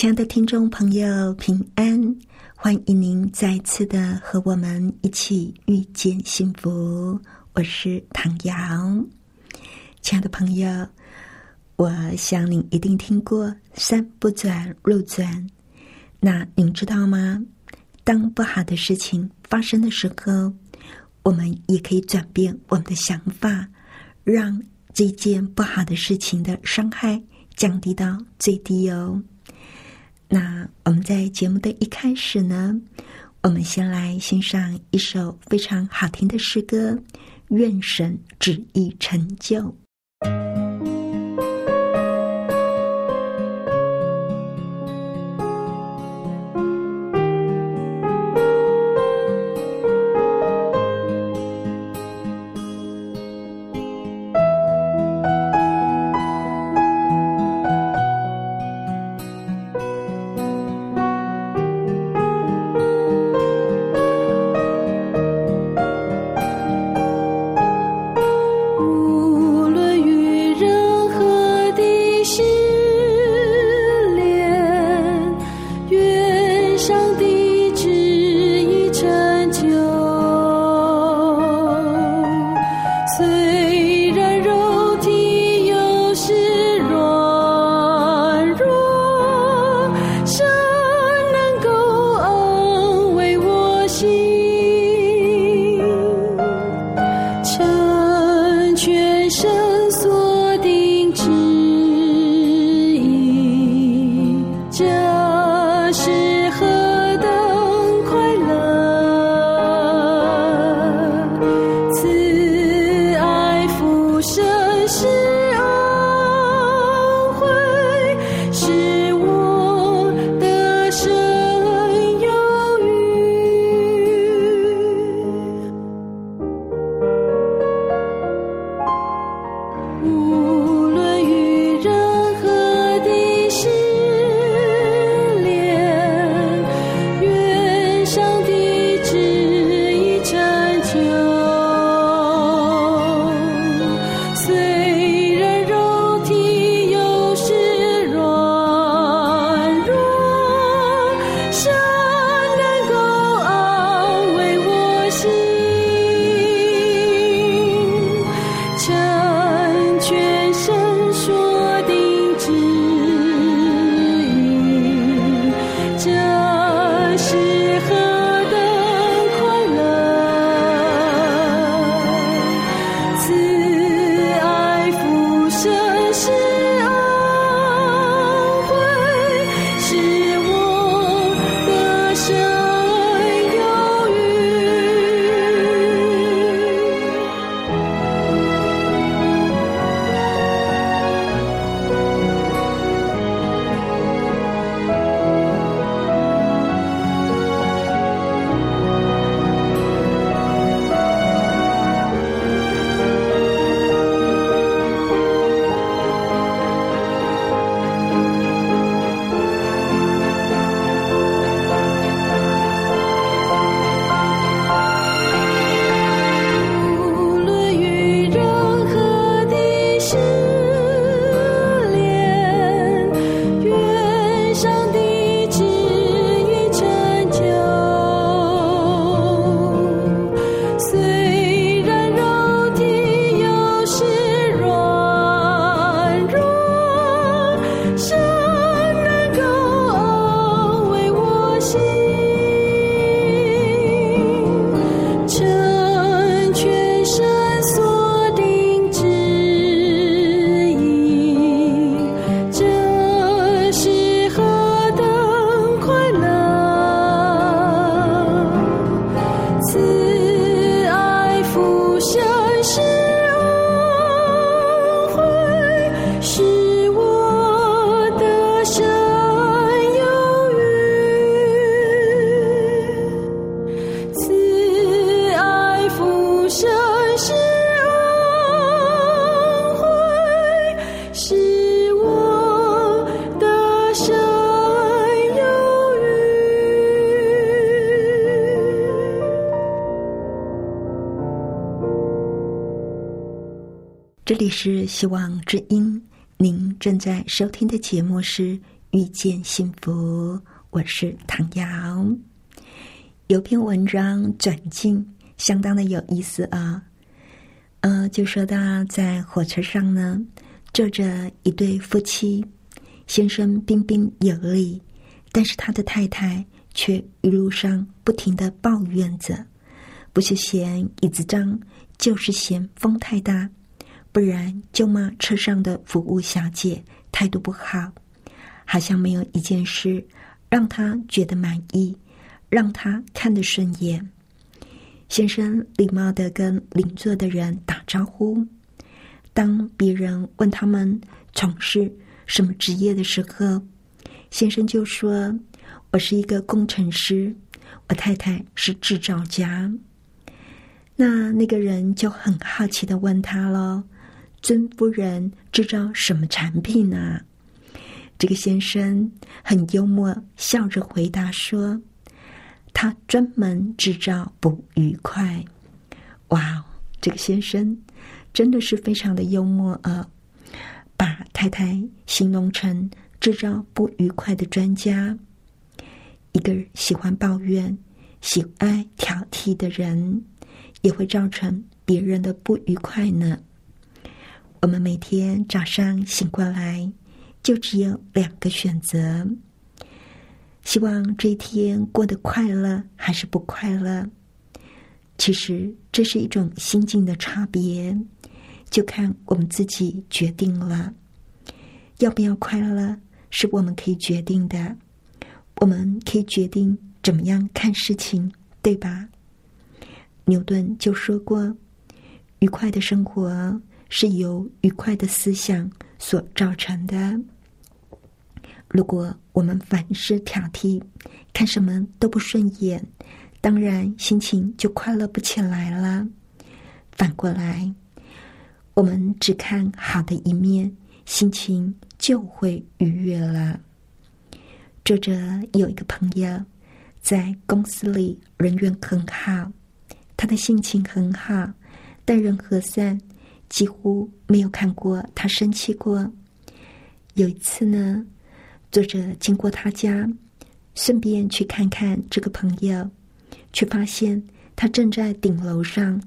亲爱的听众朋友，平安！欢迎您再次的和我们一起遇见幸福。我是唐瑶，亲爱的朋友。我想您一定听过“山不转路转”，那您知道吗？当不好的事情发生的时候，我们也可以转变我们的想法，让这件不好的事情的伤害降低到最低哦。那我们在节目的一开始呢，我们先来欣赏一首非常好听的诗歌，《愿神旨意成就》。这里是希望之音，您正在收听的节目是《遇见幸福》，我是唐瑶。有篇文章转进，相当的有意思啊。呃，就说到在火车上呢，坐着一对夫妻，先生彬彬有礼，但是他的太太却一路上不停的抱怨着，不是嫌椅子脏，就是嫌风太大。不然就骂车上的服务小姐态度不好，好像没有一件事让他觉得满意，让他看得顺眼。先生礼貌的跟邻座的人打招呼。当别人问他们从事什么职业的时候，先生就说：“我是一个工程师，我太太是制造家。”那那个人就很好奇的问他喽。尊夫人制造什么产品呢？这个先生很幽默，笑着回答说：“他专门制造不愉快。”哇，这个先生真的是非常的幽默啊！把太太形容成制造不愉快的专家，一个喜欢抱怨、喜爱挑剔的人，也会造成别人的不愉快呢。我们每天早上醒过来，就只有两个选择：希望这一天过得快乐还是不快乐。其实这是一种心境的差别，就看我们自己决定了。要不要快乐，是我们可以决定的。我们可以决定怎么样看事情，对吧？牛顿就说过：“愉快的生活。”是由愉快的思想所造成的。如果我们凡事挑剔，看什么都不顺眼，当然心情就快乐不起来了。反过来，我们只看好的一面，心情就会愉悦了。作者有一个朋友在公司里人缘很好，他的性情很好，待人和善。几乎没有看过他生气过。有一次呢，作者经过他家，顺便去看看这个朋友，却发现他正在顶楼上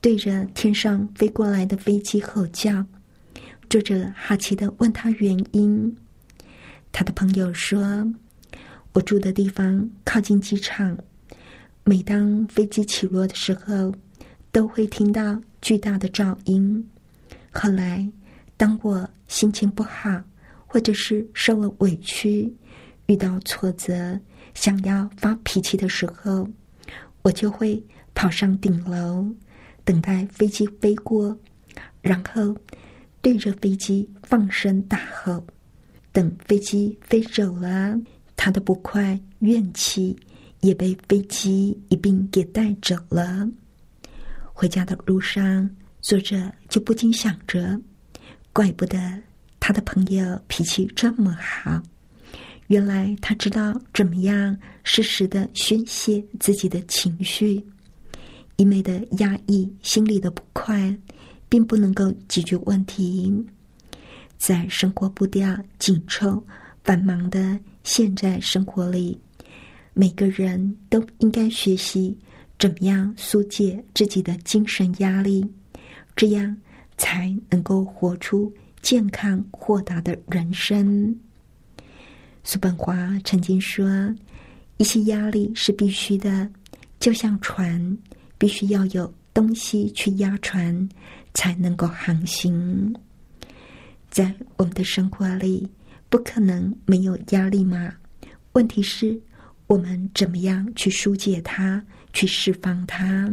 对着天上飞过来的飞机吼叫。作者好奇的问他原因，他的朋友说：“我住的地方靠近机场，每当飞机起落的时候，都会听到。”巨大的噪音。后来，当我心情不好，或者是受了委屈、遇到挫折、想要发脾气的时候，我就会跑上顶楼，等待飞机飞过，然后对着飞机放声大吼。等飞机飞走了，他的不快、怨气也被飞机一并给带走了。回家的路上，作者就不禁想着：怪不得他的朋友脾气这么好，原来他知道怎么样适时的宣泄自己的情绪。一味的压抑心里的不快，并不能够解决问题。在生活步调紧凑、繁忙的现在生活里，每个人都应该学习。怎么样疏解自己的精神压力，这样才能够活出健康豁达的人生？叔本华曾经说：“一些压力是必须的，就像船必须要有东西去压船，才能够航行。”在我们的生活里，不可能没有压力嘛？问题是，我们怎么样去疏解它？去释放它。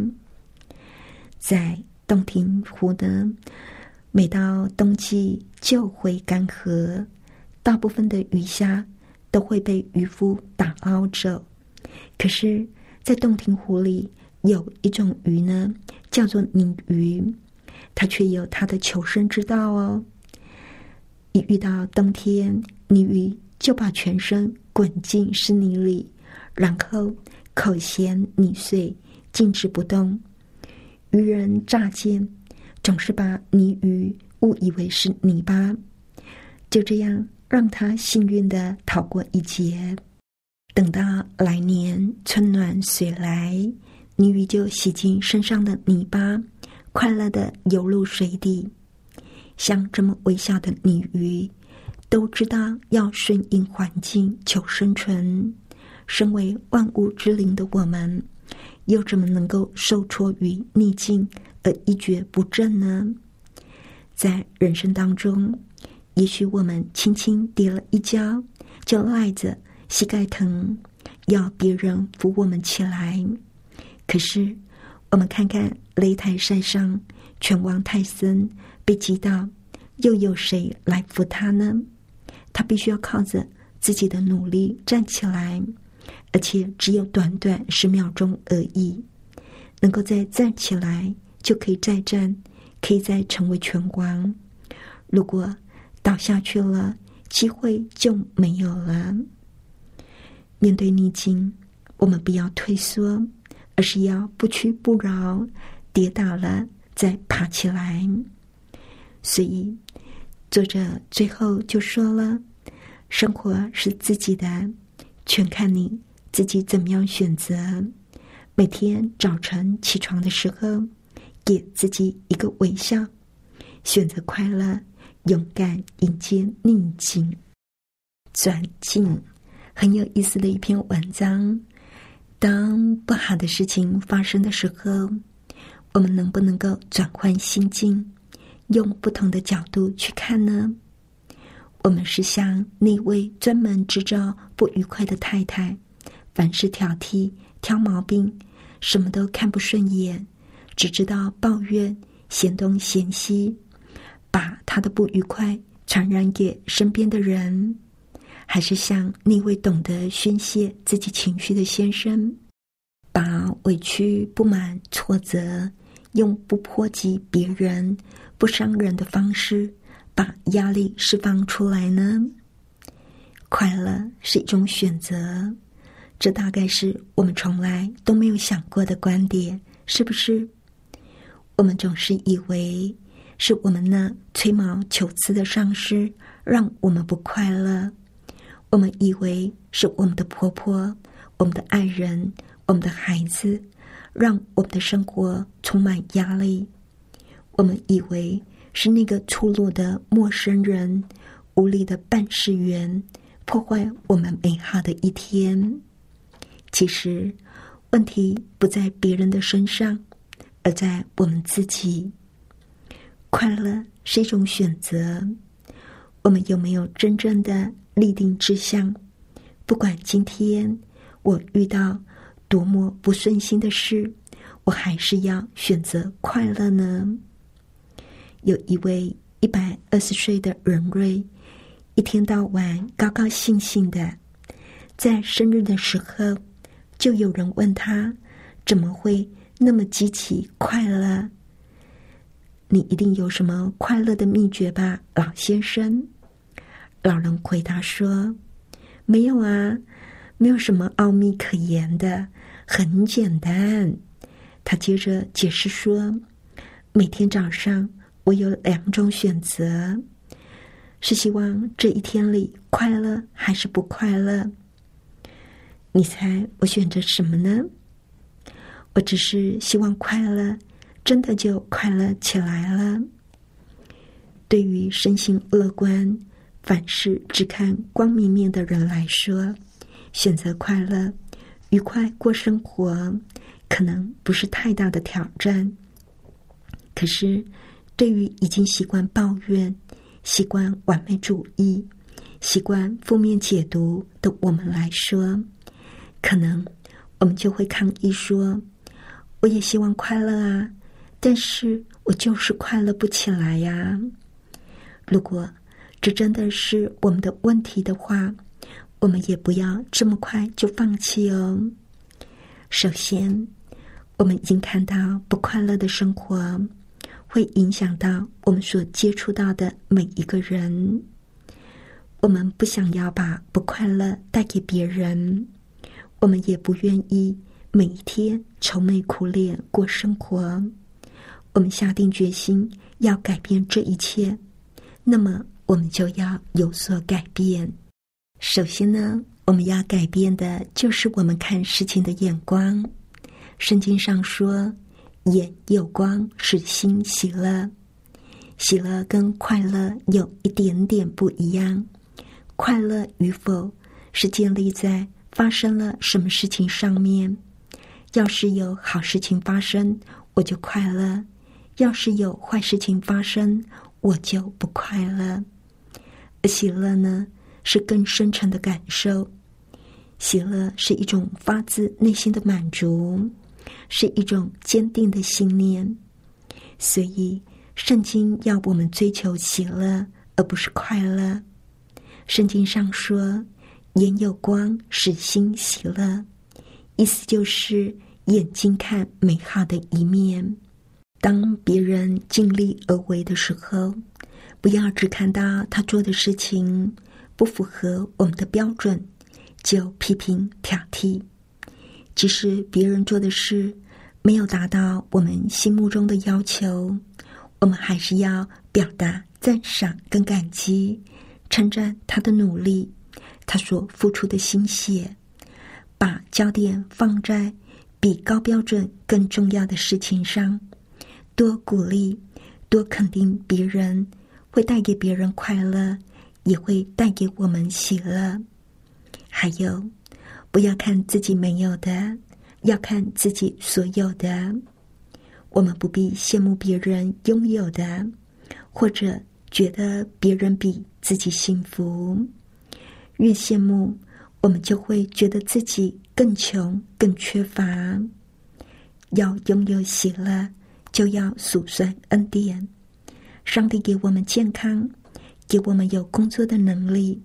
在洞庭湖呢，每到冬季就会干涸，大部分的鱼虾都会被渔夫打捞走。可是，在洞庭湖里有一种鱼呢，叫做泥鱼，它却有它的求生之道哦。一遇到冬天，泥鱼就把全身滚进湿泥里，然后。口衔泥碎，静止不动。渔人乍见，总是把泥鱼误以为是泥巴，就这样让他幸运的逃过一劫。等到来年春暖水来，泥鱼就洗净身上的泥巴，快乐的游入水底。像这么微小的泥鱼，都知道要顺应环境求生存。身为万物之灵的我们，又怎么能够受挫于逆境而一蹶不振呢？在人生当中，也许我们轻轻跌了一跤，就赖着膝盖疼，要别人扶我们起来。可是，我们看看擂台赛上，拳王泰森被击倒，又有谁来扶他呢？他必须要靠着自己的努力站起来，而且只有短短十秒钟而已。能够再站起来，就可以再战。可以再成为拳王，如果倒下去了，机会就没有了。面对逆境，我们不要退缩，而是要不屈不挠。跌倒了再爬起来。所以，作者最后就说了：“生活是自己的，全看你自己怎么样选择。每天早晨起床的时候。”给自己一个微笑，选择快乐，勇敢迎接逆境。转境很有意思的一篇文章。当不好的事情发生的时候，我们能不能够转换心境，用不同的角度去看呢？我们是像那位专门制造不愉快的太太，凡事挑剔、挑毛病，什么都看不顺眼。只知道抱怨、嫌东嫌西，把他的不愉快传染给身边的人，还是像那位懂得宣泄自己情绪的先生，把委屈、不满、挫折，用不波及别人、不伤人的方式，把压力释放出来呢？快乐是一种选择，这大概是我们从来都没有想过的观点，是不是？我们总是以为是我们那吹毛求疵的上司让我们不快乐，我们以为是我们的婆婆、我们的爱人、我们的孩子让我们的生活充满压力，我们以为是那个粗鲁的陌生人、无理的办事员破坏我们美好的一天。其实，问题不在别人的身上。而在我们自己，快乐是一种选择。我们有没有真正的立定志向？不管今天我遇到多么不顺心的事，我还是要选择快乐呢？有一位一百二十岁的仁瑞，一天到晚高高兴兴的，在生日的时候，就有人问他怎么会？那么极其快乐，你一定有什么快乐的秘诀吧，老先生？老人回答说：“没有啊，没有什么奥秘可言的，很简单。”他接着解释说：“每天早上我有两种选择，是希望这一天里快乐还是不快乐？你猜我选择什么呢？”我只是希望快乐，真的就快乐起来了。对于身心乐观、凡事只看光明面的人来说，选择快乐、愉快过生活，可能不是太大的挑战。可是，对于已经习惯抱怨、习惯完美主义、习惯负面解读的我们来说，可能我们就会抗议说。我也希望快乐啊，但是我就是快乐不起来呀。如果这真的是我们的问题的话，我们也不要这么快就放弃哦。首先，我们已经看到不快乐的生活会影响到我们所接触到的每一个人。我们不想要把不快乐带给别人，我们也不愿意。每一天愁眉苦脸过生活，我们下定决心要改变这一切，那么我们就要有所改变。首先呢，我们要改变的就是我们看事情的眼光。圣经上说：“眼有光，使心喜乐。”喜乐跟快乐有一点点不一样。快乐与否是建立在发生了什么事情上面。要是有好事情发生，我就快乐；要是有坏事情发生，我就不快乐。而喜乐呢，是更深沉的感受。喜乐是一种发自内心的满足，是一种坚定的信念。所以。圣经要我们追求喜乐，而不是快乐。圣经上说：“眼有光，使心喜乐。”意思就是眼睛看美好的一面。当别人尽力而为的时候，不要只看到他做的事情不符合我们的标准，就批评挑剔。即使别人做的事没有达到我们心目中的要求。我们还是要表达赞赏跟感激，称赞他的努力，他所付出的心血，把焦点放在比高标准更重要的事情上，多鼓励，多肯定别人，会带给别人快乐，也会带给我们喜乐。还有，不要看自己没有的，要看自己所有的。我们不必羡慕别人拥有的，或者觉得别人比自己幸福。越羡慕，我们就会觉得自己更穷、更缺乏。要拥有喜乐，就要数算恩典。上帝给我们健康，给我们有工作的能力，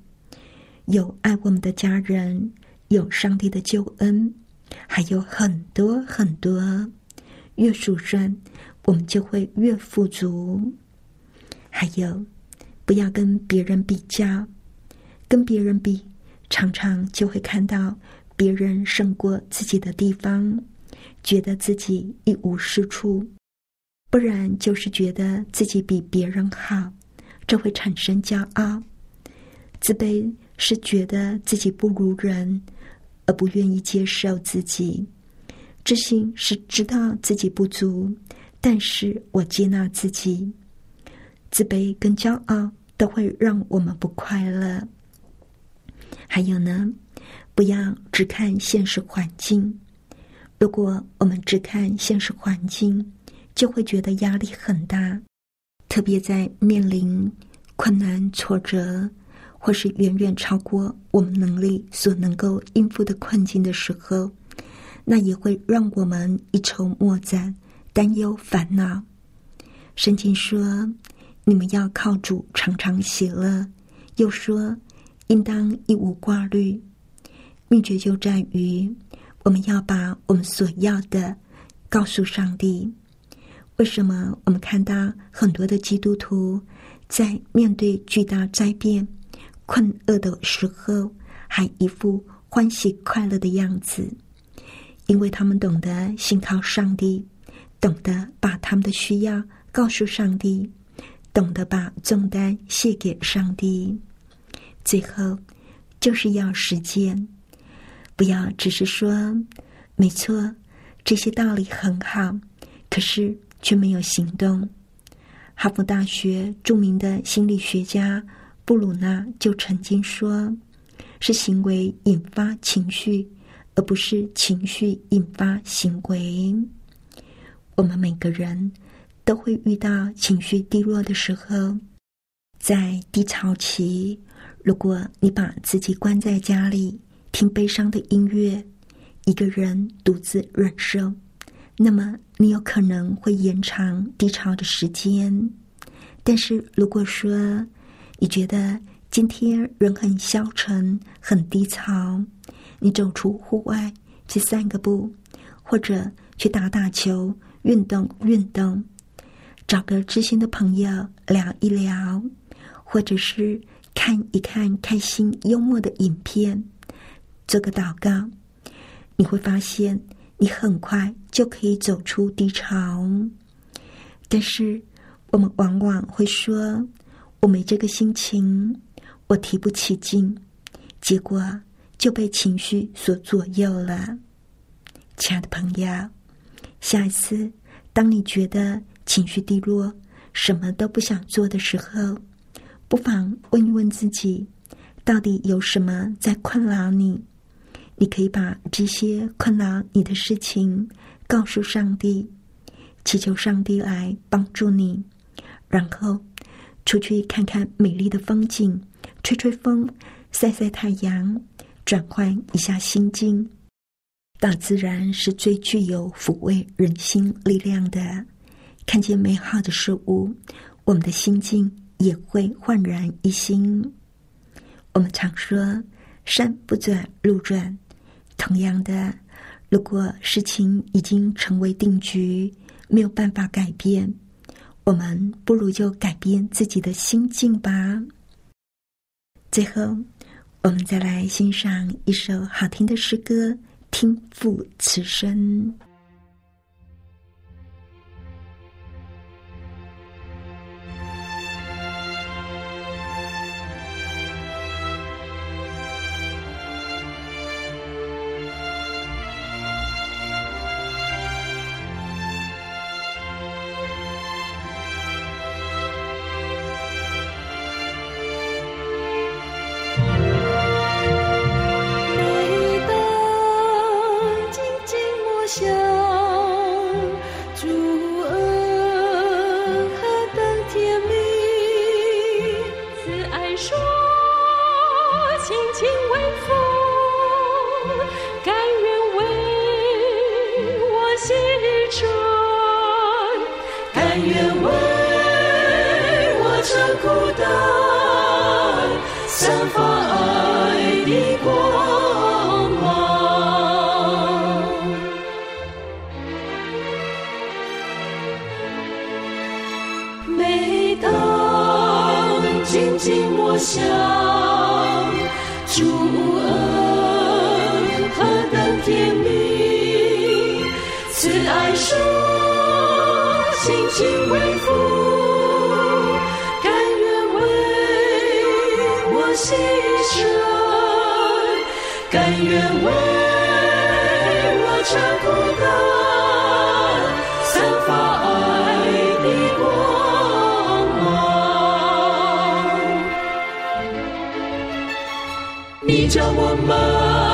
有爱我们的家人，有上帝的救恩，还有很多很多。越数算，我们就会越富足。还有，不要跟别人比较，跟别人比，常常就会看到别人胜过自己的地方，觉得自己一无是处；不然就是觉得自己比别人好，这会产生骄傲。自卑是觉得自己不如人，而不愿意接受自己。自信是知道自己不足，但是我接纳自己。自卑跟骄傲都会让我们不快乐。还有呢，不要只看现实环境。如果我们只看现实环境，就会觉得压力很大，特别在面临困难、挫折，或是远远超过我们能力所能够应付的困境的时候。那也会让我们一筹莫展、担忧烦恼。圣经说：“你们要靠主常常喜乐。”又说：“应当一无挂虑。”秘诀就在于我们要把我们所要的告诉上帝。为什么我们看到很多的基督徒在面对巨大灾变、困厄的时候，还一副欢喜快乐的样子？因为他们懂得信靠上帝，懂得把他们的需要告诉上帝，懂得把重担卸给上帝。最后，就是要实践，不要只是说“没错”，这些道理很好，可是却没有行动。哈佛大学著名的心理学家布鲁纳就曾经说：“是行为引发情绪。”而不是情绪引发行为。我们每个人都会遇到情绪低落的时候，在低潮期，如果你把自己关在家里听悲伤的音乐，一个人独自忍受，那么你有可能会延长低潮的时间。但是如果说你觉得今天人很消沉、很低潮，你走出户外去散个步，或者去打打球、运动运动，找个知心的朋友聊一聊，或者是看一看开心幽默的影片，做个祷告，你会发现你很快就可以走出低潮。但是我们往往会说：“我没这个心情，我提不起劲。”结果就被情绪所左右了。亲爱的朋友，下一次当你觉得情绪低落、什么都不想做的时候，不妨问一问自己：到底有什么在困扰你？你可以把这些困扰你的事情告诉上帝。祈求上帝来帮助你，然后出去看看美丽的风景，吹吹风，晒晒太阳，转换一下心境。大自然是最具有抚慰人心力量的。看见美好的事物，我们的心境也会焕然一新。我们常说“山不转路转”，同样的，如果事情已经成为定局。没有办法改变，我们不如就改变自己的心境吧。最后，我们再来欣赏一首好听的诗歌，听父此声。心莫想主恩何等甜蜜，慈爱说亲情为父，甘愿为我牺牲，甘愿为我承苦担，散发爱的光。叫我们。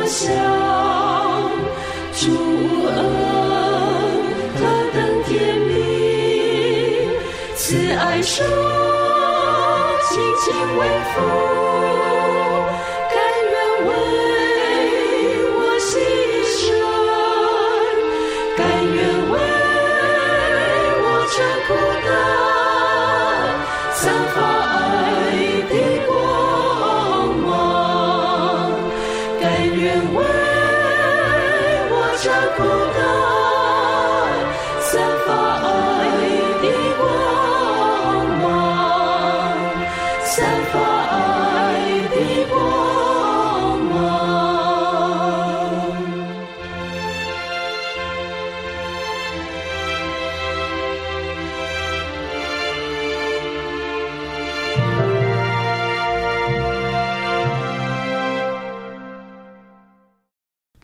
我主恩何等甜蜜，慈爱手轻轻微风。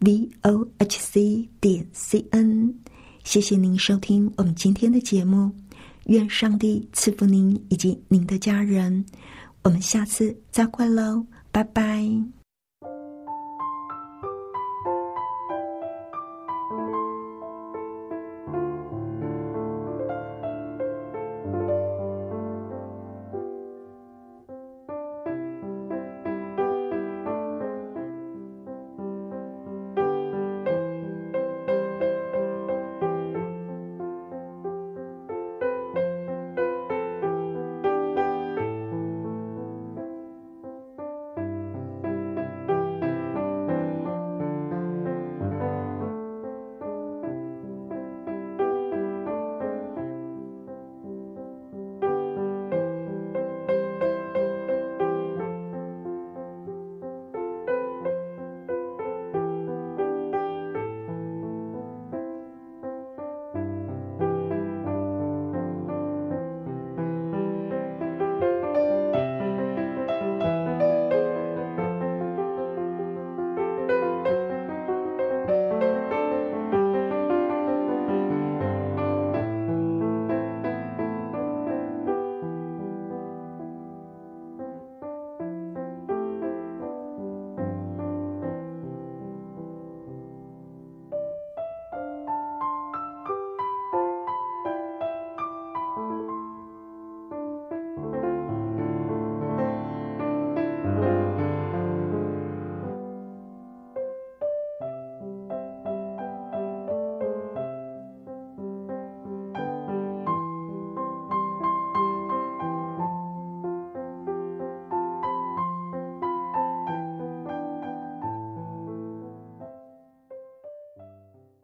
v o h c 点 c n。谢谢您收听我们今天的节目，愿上帝赐福您以及您的家人。我们下次再会喽，拜拜。